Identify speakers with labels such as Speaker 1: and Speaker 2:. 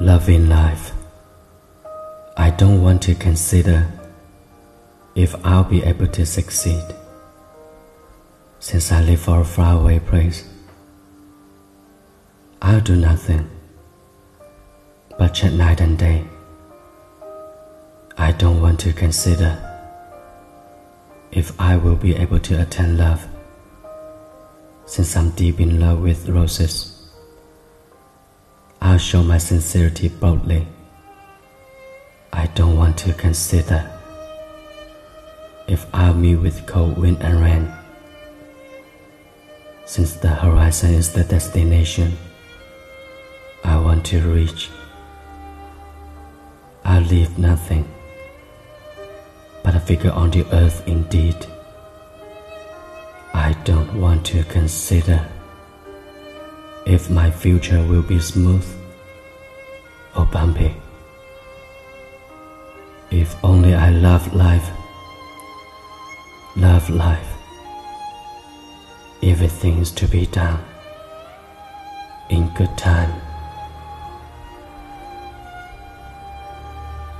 Speaker 1: Loving life, I don't want to consider if I'll be able to succeed, since I live for a faraway place. I'll do nothing but chat night and day. I don't want to consider if I will be able to attain love, since I'm deep in love with roses. I'll show my sincerity boldly. I don't want to consider if I'll meet with cold wind and rain, since the horizon is the destination I want to reach. I'll leave nothing but a figure on the earth indeed. I don't want to consider if my future will be smooth or bumpy. If only I love life, love life, everything's to be done in good time.